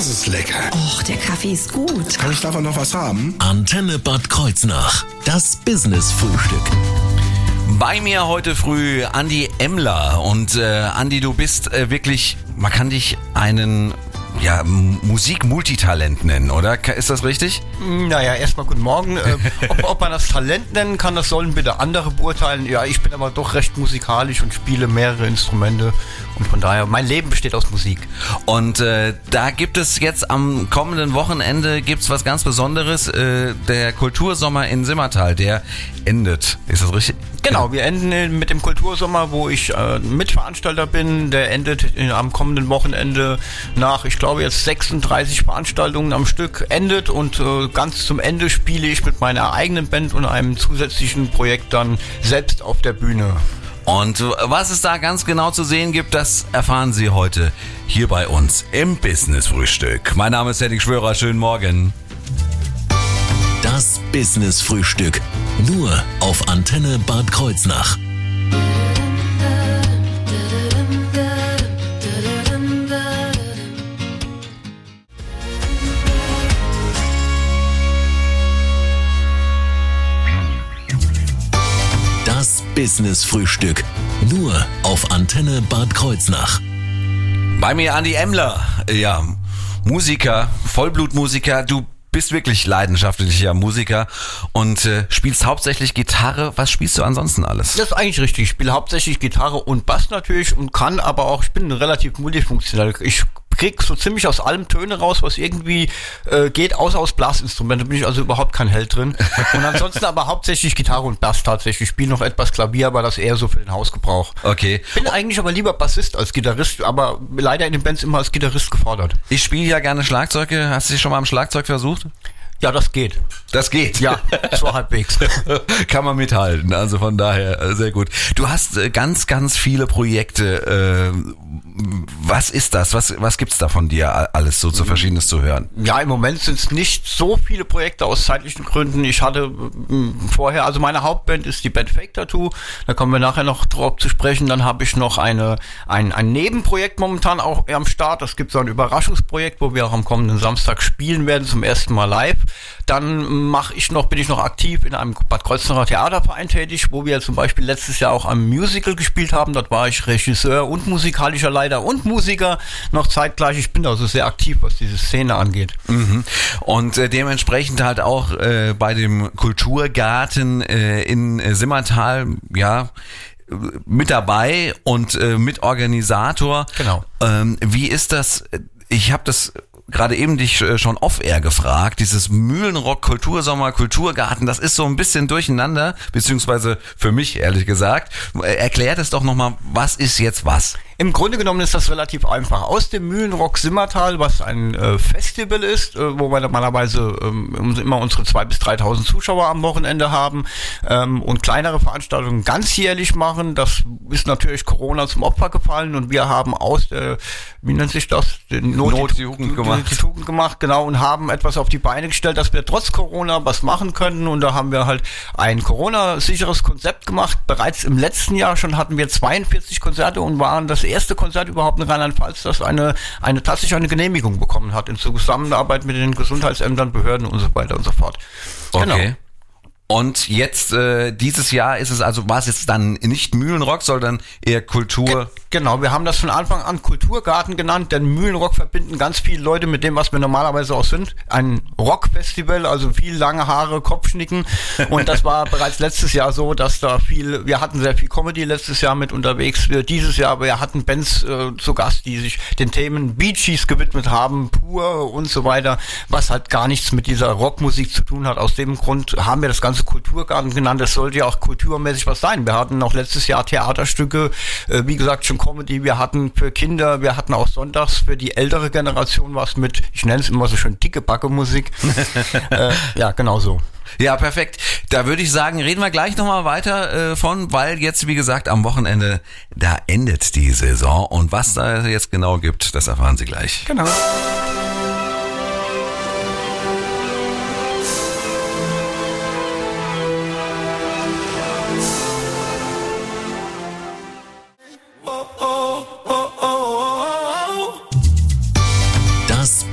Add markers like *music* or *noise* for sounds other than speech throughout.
Das ist lecker. Och, der Kaffee ist gut. Kann ich davon noch was haben? Antenne Bad Kreuznach. Das Business-Frühstück. Bei mir heute früh Andi Emler. Und äh, Andi, du bist äh, wirklich, man kann dich einen ja, Musik-Multitalent nennen, oder? Ist das richtig? Naja, erstmal guten Morgen. Äh, ob, ob man das Talent nennen kann, das sollen bitte andere beurteilen. Ja, ich bin aber doch recht musikalisch und spiele mehrere Instrumente. Und von daher, mein Leben besteht aus Musik. Und äh, da gibt es jetzt am kommenden Wochenende gibt's was ganz Besonderes. Äh, der Kultursommer in Simmertal, der endet. Ist das richtig? Genau, wir enden mit dem Kultursommer, wo ich äh, Mitveranstalter bin. Der endet in, am kommenden Wochenende nach, ich glaube jetzt 36 Veranstaltungen am Stück endet und äh, ganz zum Ende spiele ich mit meiner eigenen Band und einem zusätzlichen Projekt dann selbst auf der Bühne. Und was es da ganz genau zu sehen gibt, das erfahren Sie heute hier bei uns im Business Frühstück. Mein Name ist Henning Schwörer, schönen Morgen. Das Business-Frühstück. Nur auf Antenne Bad Kreuznach. Das Business-Frühstück. Nur auf Antenne Bad Kreuznach. Bei mir Andi Emler, ja, Musiker, Vollblutmusiker, du bist wirklich leidenschaftlicher Musiker und äh, spielst hauptsächlich Gitarre. Was spielst du ansonsten alles? Das ist eigentlich richtig. Ich spiele hauptsächlich Gitarre und Bass natürlich und kann aber auch, ich bin relativ multifunktional. Ich krieg so ziemlich aus allem Töne raus, was irgendwie äh, geht, außer aus Blasinstrumenten. Da bin ich also überhaupt kein Held drin. Und ansonsten aber hauptsächlich Gitarre und Bass tatsächlich. Ich spiele noch etwas Klavier, aber das eher so für den Hausgebrauch. Okay. Bin eigentlich aber lieber Bassist als Gitarrist, aber leider in den Bands immer als Gitarrist gefordert. Ich spiele ja gerne Schlagzeuge. Hast du dich schon mal am Schlagzeug versucht? Ja, das geht. Das geht. Ja, so halbwegs. *laughs* Kann man mithalten. Also von daher äh, sehr gut. Du hast äh, ganz, ganz viele Projekte. Äh, was ist das? Was, was gibt's da von dir alles so zu Verschiedenes zu hören? Ja, im Moment sind es nicht so viele Projekte aus zeitlichen Gründen. Ich hatte mm, vorher, also meine Hauptband ist die Band Fake Tattoo. Da kommen wir nachher noch drauf zu sprechen. Dann habe ich noch eine, ein, ein Nebenprojekt momentan auch am Start. Das gibt so ein Überraschungsprojekt, wo wir auch am kommenden Samstag spielen werden, zum ersten Mal live. Dann mache ich noch, bin ich noch aktiv in einem Bad Kreuznacher Theaterverein tätig, wo wir zum Beispiel letztes Jahr auch am Musical gespielt haben. Dort war ich Regisseur und musikalischer Leiter und Musiker noch zeitgleich. Ich bin also sehr aktiv, was diese Szene angeht. Mhm. Und äh, dementsprechend halt auch äh, bei dem Kulturgarten äh, in äh, Simmertal, ja, mit dabei und äh, Mitorganisator. Genau. Ähm, wie ist das? Ich habe das gerade eben dich äh, schon off-air gefragt, dieses Mühlenrock Kultursommer Kulturgarten, das ist so ein bisschen durcheinander, beziehungsweise für mich ehrlich gesagt. Äh, Erklärt es doch nochmal, was ist jetzt was? Im Grunde genommen ist das relativ einfach. Aus dem Mühlenrock Simmertal, was ein äh, Festival ist, äh, wo wir normalerweise ähm, immer unsere 2.000 bis 3.000 Zuschauer am Wochenende haben ähm, und kleinere Veranstaltungen ganzjährlich machen. Das ist natürlich Corona zum Opfer gefallen und wir haben aus der, wie nennt sich das? Den Not die Jugend gemacht. Die Tugend gemacht, genau, und haben etwas auf die Beine gestellt, dass wir trotz Corona was machen können. Und da haben wir halt ein Corona-sicheres Konzept gemacht. Bereits im letzten Jahr schon hatten wir 42 Konzerte und waren das erste Konzert überhaupt in Rheinland-Pfalz, das eine, eine tatsächlich eine Genehmigung bekommen hat in Zusammenarbeit mit den Gesundheitsämtern, Behörden und so weiter und so fort. Genau. Und jetzt, äh, dieses Jahr ist es also, war es jetzt dann nicht Mühlenrock, sondern eher Kultur. Genau, wir haben das von Anfang an Kulturgarten genannt, denn Mühlenrock verbinden ganz viele Leute mit dem, was wir normalerweise auch sind. Ein Rockfestival, also viel lange Haare, Kopfschnicken. Und das war *laughs* bereits letztes Jahr so, dass da viel, wir hatten sehr viel Comedy letztes Jahr mit unterwegs. Wir dieses Jahr, wir hatten Bands äh, zu Gast, die sich den Themen Beachies gewidmet haben, Pur und so weiter, was halt gar nichts mit dieser Rockmusik zu tun hat. Aus dem Grund haben wir das Ganze Kulturgarten genannt. Es sollte ja auch kulturmäßig was sein. Wir hatten noch letztes Jahr Theaterstücke, äh, wie gesagt, schon Comedy, wir hatten für Kinder, wir hatten auch sonntags für die ältere Generation was mit, ich nenne es immer so schön dicke Backe Musik. *laughs* äh, ja, genau so. Ja, perfekt. Da würde ich sagen, reden wir gleich nochmal weiter äh, von, weil jetzt, wie gesagt, am Wochenende, da endet die Saison. Und was da jetzt genau gibt, das erfahren Sie gleich. Genau.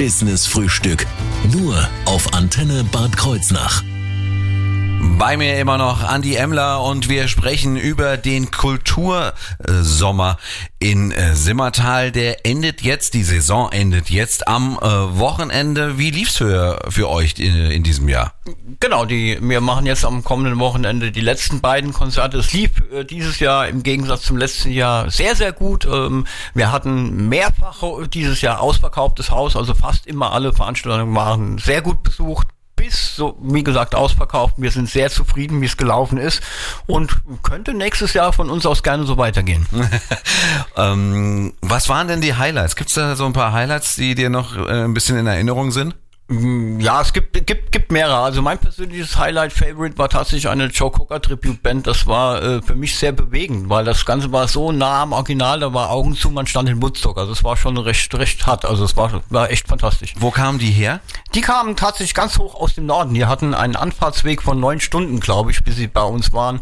Business Frühstück. Nur auf Antenne Bad Kreuznach. Bei mir immer noch Andi Emler und wir sprechen über den Kultursommer in äh, Simmertal. Der endet jetzt, die Saison endet jetzt am äh, Wochenende. Wie lief's für, für euch in, in diesem Jahr? Genau, die, wir machen jetzt am kommenden Wochenende die letzten beiden Konzerte. Es lief äh, dieses Jahr im Gegensatz zum letzten Jahr sehr, sehr gut. Ähm, wir hatten mehrfach dieses Jahr ausverkauftes Haus, also fast immer alle Veranstaltungen waren sehr gut besucht bis, so wie gesagt, ausverkauft. Wir sind sehr zufrieden, wie es gelaufen ist und könnte nächstes Jahr von uns aus gerne so weitergehen. *laughs* ähm, was waren denn die Highlights? Gibt es da so ein paar Highlights, die dir noch äh, ein bisschen in Erinnerung sind? Mm, ja, es gibt, gibt, gibt mehrere. Also mein persönliches Highlight-Favorite war tatsächlich eine Joe Cocker Tribute-Band. Das war äh, für mich sehr bewegend, weil das Ganze war so nah am Original, da war Augen zu, man stand in Woodstock. Also es war schon recht, recht hart. Also es war, war echt fantastisch. Wo kamen die her? Die kamen tatsächlich ganz hoch aus dem Norden. Die hatten einen Anfahrtsweg von neun Stunden, glaube ich, bis sie bei uns waren.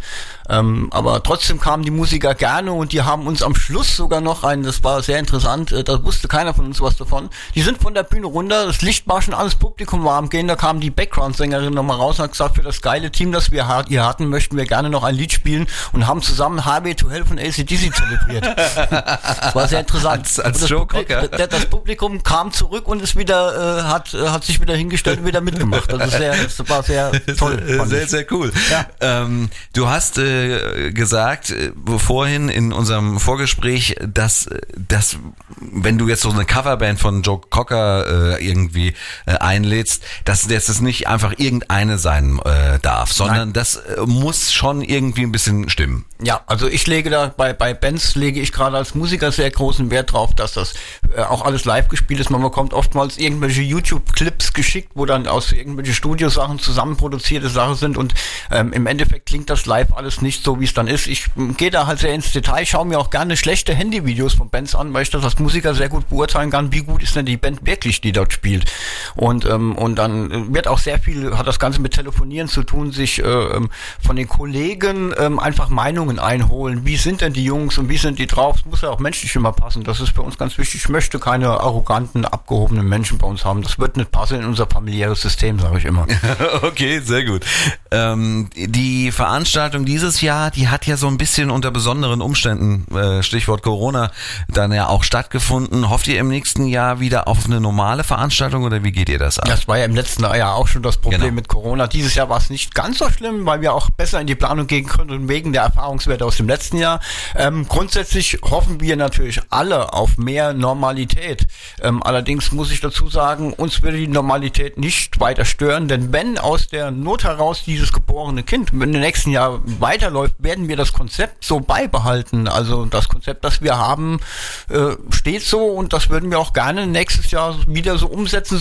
Ähm, aber trotzdem kamen die Musiker gerne und die haben uns am Schluss sogar noch ein, das war sehr interessant, äh, da wusste keiner von uns was davon. Die sind von der Bühne runter, das Licht war schon alles Publikum warm gehen, da kam die Background-Sängerin nochmal raus und hat gesagt, für das geile Team, das wir hier hatten, möchten wir gerne noch ein Lied spielen und haben zusammen HB to Hell von ACDC zelebriert. das *laughs* war sehr interessant. Als, als das, Publikum, das Publikum kam zurück und ist wieder, äh, hat, äh, hat sich wieder hingestellt und wieder mitgemacht. Also sehr, *laughs* das war sehr toll. Sehr, sehr cool. Ja. Ähm, du hast äh, gesagt äh, vorhin in unserem Vorgespräch, dass, dass wenn du jetzt so eine Coverband von Joe Cocker äh, irgendwie äh, einlädst, dass das nicht einfach irgendeine sein äh, darf, sondern Nein. das äh, muss schon irgendwie ein bisschen stimmen. Ja, also ich lege da bei, bei Bands lege ich gerade als Musiker sehr großen Wert drauf, dass das äh, auch alles live gespielt ist. Man bekommt oftmals irgendwelche YouTube-Clips geschickt, wo dann aus irgendwelche Studiosachen zusammenproduzierte Sachen sind und ähm, im Endeffekt klingt das live alles nicht so, wie es dann ist. Ich ähm, gehe da halt sehr ins Detail, schaue mir auch gerne schlechte Handyvideos von Bands an, weil ich das als Musiker sehr gut beurteilen kann, wie gut ist denn die Band wirklich, die dort spielt. Und ähm, und dann wird auch sehr viel, hat das Ganze mit Telefonieren zu tun, sich äh, ähm, von den Kollegen ähm, einfach Meinungen einholen. Wie sind denn die Jungs und wie sind die drauf? Es muss ja auch menschlich immer passen. Das ist für uns ganz wichtig. Ich möchte keine arroganten, abgehobenen Menschen bei uns haben. Das wird nicht passen in unser familiäres System, sage ich immer. *laughs* okay, sehr gut. Ähm, die Veranstaltung dieses Jahr, die hat ja so ein bisschen unter besonderen Umständen, äh, Stichwort Corona, dann ja auch stattgefunden. Hofft ihr im nächsten Jahr wieder auf eine normale Veranstaltung oder wie geht ihr das an? Das war ja im letzten Jahr auch schon das Problem genau. mit Corona. Dieses Jahr war es nicht ganz so schlimm, weil wir auch besser in die Planung gehen können wegen der Erfahrungswerte aus dem letzten Jahr. Ähm, grundsätzlich hoffen wir natürlich alle auf mehr Normalität. Ähm, allerdings muss ich dazu sagen, uns würde die Normalität nicht weiter stören, denn wenn aus der Not heraus dieses geborene Kind im nächsten Jahr weiterläuft, werden wir das Konzept so beibehalten. Also das Konzept, das wir haben, äh, steht so und das würden wir auch gerne nächstes Jahr wieder so umsetzen,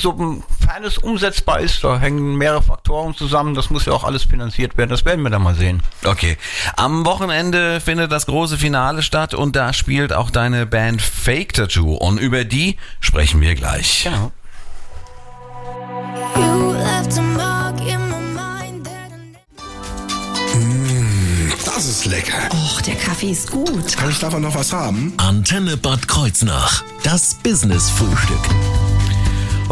sofern es umsetzbar ist. Da hängen mehrere Faktoren zusammen. Das muss ja auch alles finanziert werden. Das werden wir dann mal sehen. Okay. Am Wochenende findet das große Finale statt und da spielt auch deine Band Fake Tattoo. Und über die sprechen wir gleich. Genau. Mmh, das ist lecker. Och, der Kaffee ist gut. Kann ich davon noch was haben? Antenne Bad Kreuznach. Das Business-Frühstück.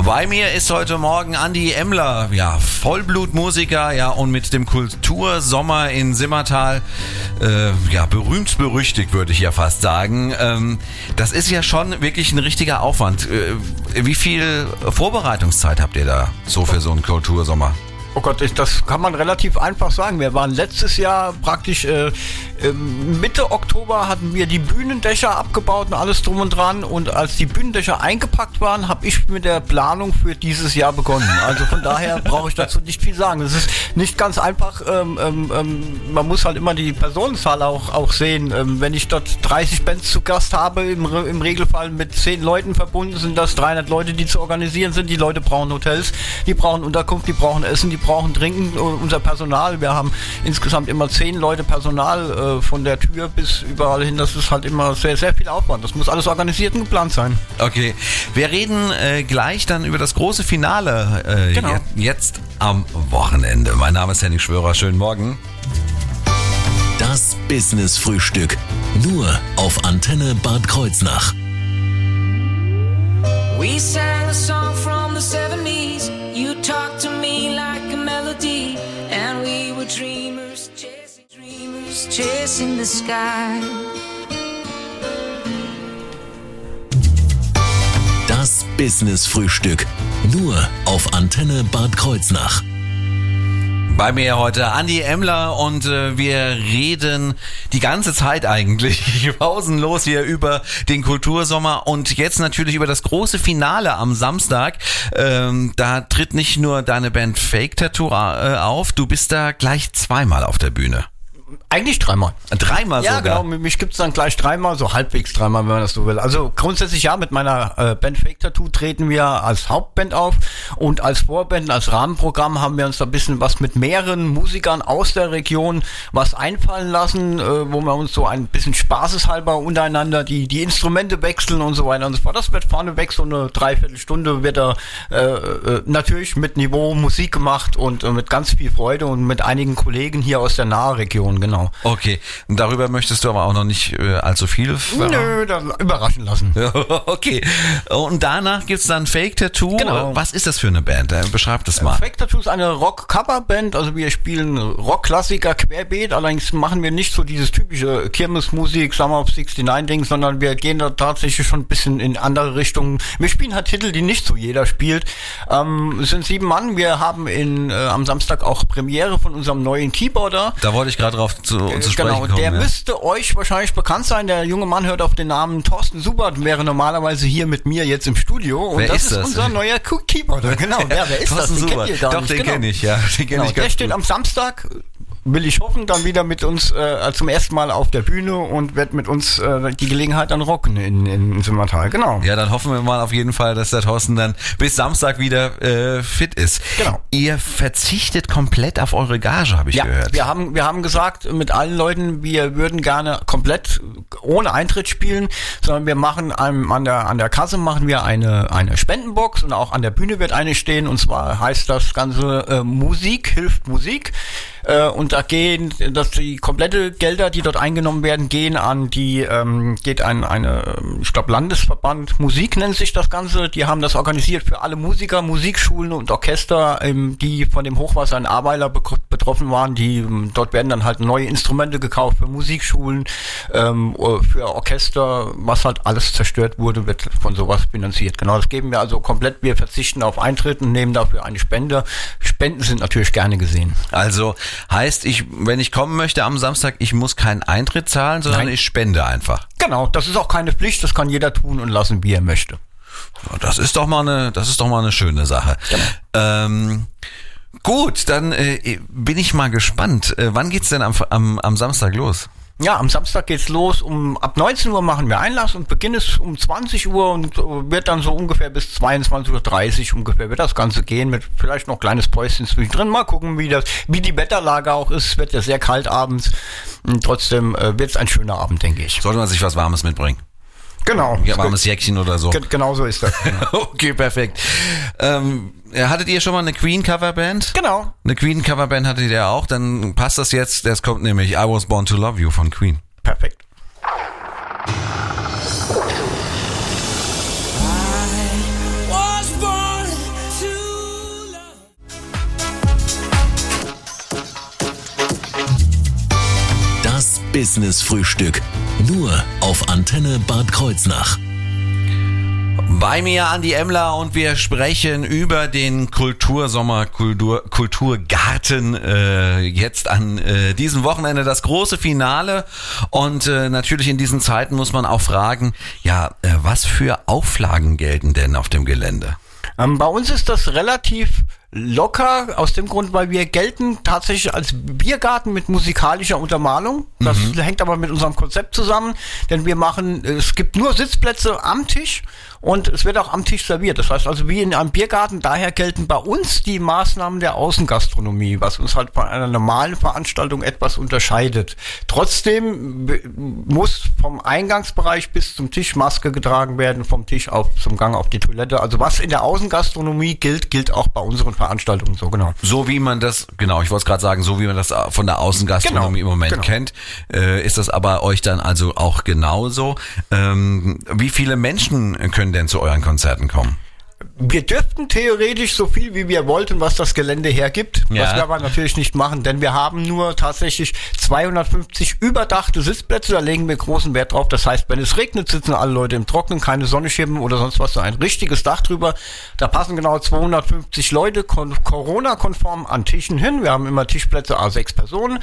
Bei mir ist heute Morgen Andy Emler, ja, Vollblutmusiker, ja, und mit dem Kultursommer in Simmertal, äh, ja, berühmt berüchtigt, würde ich ja fast sagen. Ähm, das ist ja schon wirklich ein richtiger Aufwand. Äh, wie viel Vorbereitungszeit habt ihr da so für so einen Kultursommer? Oh Gott, das kann man relativ einfach sagen. Wir waren letztes Jahr praktisch äh, ähm, Mitte Oktober hatten wir die Bühnendächer abgebaut und alles drum und dran. Und als die Bühnendächer eingepackt waren, habe ich mit der Planung für dieses Jahr begonnen. Also von daher *laughs* brauche ich dazu nicht viel sagen. Es ist nicht ganz einfach. Ähm, ähm, ähm, man muss halt immer die Personenzahl auch, auch sehen. Ähm, wenn ich dort 30 Bands zu Gast habe, im, im Regelfall mit 10 Leuten verbunden, sind das 300 Leute, die zu organisieren sind. Die Leute brauchen Hotels, die brauchen Unterkunft, die brauchen Essen, die brauchen Trinken, unser Personal. Wir haben insgesamt immer zehn Leute Personal äh, von der Tür bis überall hin. Das ist halt immer sehr, sehr viel Aufwand. Das muss alles organisiert und geplant sein. Okay, wir reden äh, gleich dann über das große Finale äh, genau. jetzt am Wochenende. Mein Name ist Henning Schwörer. Schönen Morgen. Das Business Frühstück. Nur auf Antenne Bad Kreuznach. We sang a song from chasing the sky. Das Business Frühstück. Nur auf Antenne Bad Kreuznach. Bei mir heute Andi Emler und äh, wir reden die ganze Zeit eigentlich *laughs* pausenlos hier über den Kultursommer und jetzt natürlich über das große Finale am Samstag. Ähm, da tritt nicht nur deine Band Fake Tattoo äh, auf, du bist da gleich zweimal auf der Bühne. Eigentlich dreimal. Dreimal ja, sogar? genau. Mich gibt's dann gleich dreimal, so halbwegs dreimal, wenn man das so will. Also grundsätzlich ja, mit meiner äh, Band Fake Tattoo treten wir als Hauptband auf und als Vorband, als Rahmenprogramm haben wir uns da ein bisschen was mit mehreren Musikern aus der Region was einfallen lassen, äh, wo wir uns so ein bisschen spaßeshalber untereinander die, die Instrumente wechseln und so weiter und so fort. Das wird vorneweg so eine Dreiviertelstunde wird da äh, äh, natürlich mit Niveau Musik gemacht und äh, mit ganz viel Freude und mit einigen Kollegen hier aus der Nahregion, genau. Okay, und darüber möchtest du aber auch noch nicht äh, allzu viel? Nö, dann überraschen lassen. *laughs* okay, und danach gibt's dann Fake Tattoo. Genau. Was ist das für eine Band? Äh, beschreib das mal. Fake Tattoo ist eine Rock-Cover-Band, also wir spielen Rock-Klassiker querbeet, allerdings machen wir nicht so dieses typische Kirmesmusik, Summer of 69-Ding, sondern wir gehen da tatsächlich schon ein bisschen in andere Richtungen. Wir spielen halt Titel, die nicht so jeder spielt. Ähm, es sind sieben Mann, wir haben in, äh, am Samstag auch Premiere von unserem neuen Keyboarder. Da wollte ich gerade drauf zu, zu sprechen genau, kommen. Der ja. müsste euch wahrscheinlich bekannt sein. Der junge Mann hört auf den Namen Thorsten Subert, wäre normalerweise hier mit mir jetzt im Studio. Und wer das ist, das? unser neuer Keyboarder. Genau, wer, wer *laughs* ist Thorsten das? Den Subert. Doch, den genau. kenne ich, ja. Den genau, ich der steht gut. am Samstag will ich hoffen, dann wieder mit uns äh, zum ersten Mal auf der Bühne und wird mit uns äh, die Gelegenheit dann rocken in, in Simmertal. Genau. Ja, dann hoffen wir mal auf jeden Fall, dass der Thorsten dann bis Samstag wieder äh, fit ist. Genau. Ihr verzichtet komplett auf eure Gage, habe ich ja, gehört. Wir haben, wir haben gesagt mit allen Leuten, wir würden gerne komplett ohne Eintritt spielen, sondern wir machen an, an, der, an der Kasse machen wir eine, eine Spendenbox und auch an der Bühne wird eine stehen und zwar heißt das Ganze äh, Musik hilft Musik. Äh, und da gehen, dass die komplette Gelder, die dort eingenommen werden, gehen an die, ähm, geht an eine, ich glaube Landesverband Musik nennt sich das Ganze. Die haben das organisiert für alle Musiker, Musikschulen und Orchester, ähm, die von dem Hochwasser in Ahrweiler be betroffen waren. Die ähm, dort werden dann halt neue Instrumente gekauft für Musikschulen, ähm, für Orchester, was halt alles zerstört wurde, wird von sowas finanziert. Genau, das geben wir also komplett. Wir verzichten auf Eintritt und nehmen dafür eine Spende. Spenden sind natürlich gerne gesehen. Also Heißt, ich, wenn ich kommen möchte am Samstag, ich muss keinen Eintritt zahlen, sondern Nein. ich spende einfach. Genau, das ist auch keine Pflicht, das kann jeder tun und lassen, wie er möchte. Das ist doch mal eine, das ist doch mal eine schöne Sache. Genau. Ähm, gut, dann äh, bin ich mal gespannt. Äh, wann geht's denn am, am, am Samstag los? Ja, am Samstag geht's los. Um ab 19 Uhr machen wir Einlass und Beginn ist um 20 Uhr und äh, wird dann so ungefähr bis 22.30 Uhr ungefähr wird das Ganze gehen mit vielleicht noch kleines Päuschen zwischendrin. Mal gucken, wie das, wie die Wetterlage auch ist. Es wird ja sehr kalt abends. Und trotzdem äh, wird es ein schöner Abend, denke ich. Sollte man sich was Warmes mitbringen? Genau. Ja, warmes Jäckchen oder so. Genau so ist das. *laughs* Okay, perfekt. Ähm, hattet ihr schon mal eine Queen Coverband? Genau. Eine Queen Coverband hattet ihr auch, dann passt das jetzt. Das kommt nämlich I Was Born to Love You von Queen. Perfekt. Das Business Frühstück. Nur auf Antenne Bad Kreuznach. Bei mir Andi Emler und wir sprechen über den Kultursommer, Kultur, Kulturgarten. Äh, jetzt an äh, diesem Wochenende das große Finale. Und äh, natürlich in diesen Zeiten muss man auch fragen, ja, äh, was für Auflagen gelten denn auf dem Gelände? Ähm, bei uns ist das relativ locker, aus dem Grund, weil wir gelten tatsächlich als Biergarten mit musikalischer Untermalung. Das mhm. hängt aber mit unserem Konzept zusammen, denn wir machen, es gibt nur Sitzplätze am Tisch und es wird auch am Tisch serviert. Das heißt also wie in einem Biergarten, daher gelten bei uns die Maßnahmen der Außengastronomie, was uns halt bei einer normalen Veranstaltung etwas unterscheidet. Trotzdem muss vom Eingangsbereich bis zum Tisch Maske getragen werden, vom Tisch auf zum Gang auf die Toilette. Also was in der Außengastronomie gilt, gilt auch bei unseren Veranstaltungen. Veranstaltungen, so genau. So wie man das, genau, ich wollte es gerade sagen, so wie man das von der Außengastronomie genau, im Moment genau. kennt, äh, ist das aber euch dann also auch genauso. Ähm, wie viele Menschen können denn zu euren Konzerten kommen? Wir dürften theoretisch so viel, wie wir wollten, was das Gelände hergibt, Ja. was wir aber natürlich nicht machen, denn wir haben nur tatsächlich 250 überdachte Sitzplätze, da legen wir großen Wert drauf. Das heißt, wenn es regnet, sitzen alle Leute im Trocknen, keine Sonnenschirmen oder sonst was, so ein richtiges Dach drüber. Da passen genau 250 Leute kon Corona-konform an Tischen hin. Wir haben immer Tischplätze, a sechs Personen,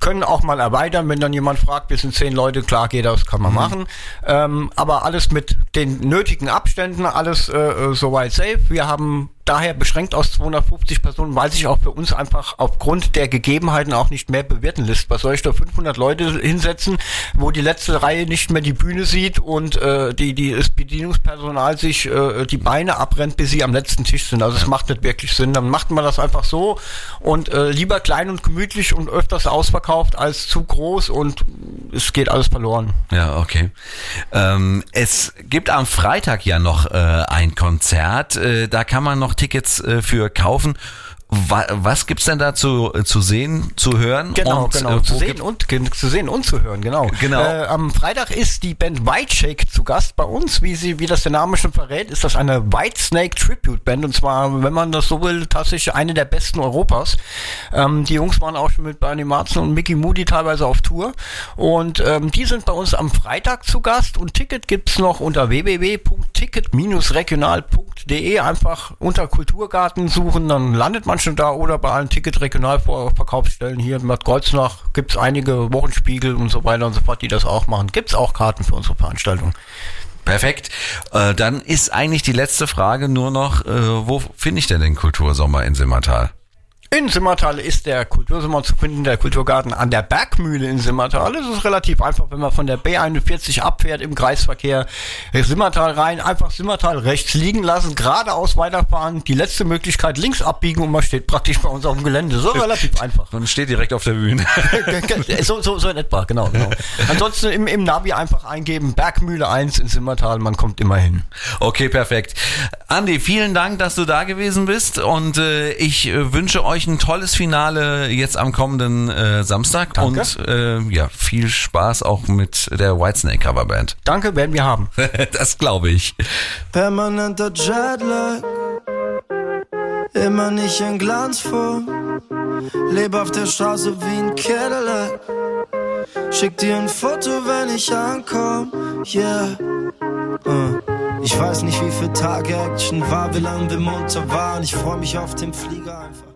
können auch mal erweitern, wenn dann jemand fragt, wir sind zehn Leute, klar geht das, kann man machen. Ähm, aber alles mit den nötigen Abständen, alles äh, äh, safe. Wir haben daher beschränkt aus 250 Personen, weil sich auch für uns einfach aufgrund der Gegebenheiten auch nicht mehr bewirten lässt. Was soll ich da 500 Leute hinsetzen, wo die letzte Reihe nicht mehr die Bühne sieht und äh, die, die, das Bedienungspersonal sich äh, die Beine abrennt, bis sie am letzten Tisch sind. Also es macht nicht wirklich Sinn. Dann macht man das einfach so und äh, lieber klein und gemütlich und öfters ausverkauft als zu groß und es geht alles verloren. Ja, okay. Ähm, es gibt am Freitag ja noch äh, ein Konzert. Äh, da kann man noch Tickets äh, für kaufen. Wa was gibt's denn da zu, äh, zu sehen, zu hören? Genau, und, genau. äh, zu, sehen gibt- und, zu sehen und zu hören, genau. Genau. Äh, am Freitag ist die Band Whiteshake zu Gast bei uns. Wie, sie, wie das der Name schon verrät, ist das eine Whitesnake Tribute Band. Und zwar, wenn man das so will, tatsächlich eine der besten Europas. Ähm, die Jungs waren auch schon mit Bernie Marzen und Mickey Moody teilweise auf Tour. Und ähm, die sind bei uns am Freitag zu Gast. Und Ticket gibt's noch unter www.ticket-regional.de. Einfach unter Kulturgarten suchen, dann landet man schon da. Oder bei allen Ticket-Regionalverkaufsstellen hier in Bad Kreuznach gibt's einige Wochenspiegel und so weiter und so fort, die das auch machen. Gibt's auch Karten für unsere Veranstaltung. Perfekt. Äh, dann ist eigentlich die letzte Frage nur noch, äh, wo finde ich denn den Kultursommer in Simmertal? In Simmertal ist der Kultursommer zu finden, der Kulturgarten an der Bergmühle in Simmertal. Es ist relativ einfach, wenn man von der B41 abfährt im Kreisverkehr Simmertal rein, einfach Simmertal rechts liegen lassen, geradeaus weiterfahren, die letzte Möglichkeit links abbiegen und man steht praktisch bei uns auf dem Gelände. So relativ *laughs* einfach. Und steht direkt auf der Bühne. *laughs* so, so, so in etwa, genau, genau. Ansonsten im, im Navi einfach eingeben, Bergmühle 1 in Simmertal, man kommt immer hin. Okay, perfekt. Andi, vielen Dank, dass du da gewesen bist und äh, ich äh, wünsche euch ein tolles Finale jetzt am kommenden äh, Samstag Danke. und äh, ja, viel Spaß auch mit der Whitesnake Coverband. Danke, werden wir haben. *laughs* das glaube ich. Permanenter Jetlag, immer nicht in Glanzform. Leb auf der Straße wie ein Cadillac. Schick dir ein Foto, wenn ich ankomm. Yeah. Uh. Ich weiß nicht, wie viel Tage Action war, wie lange wir munter waren. Ich freu mich auf den Flieger einfach.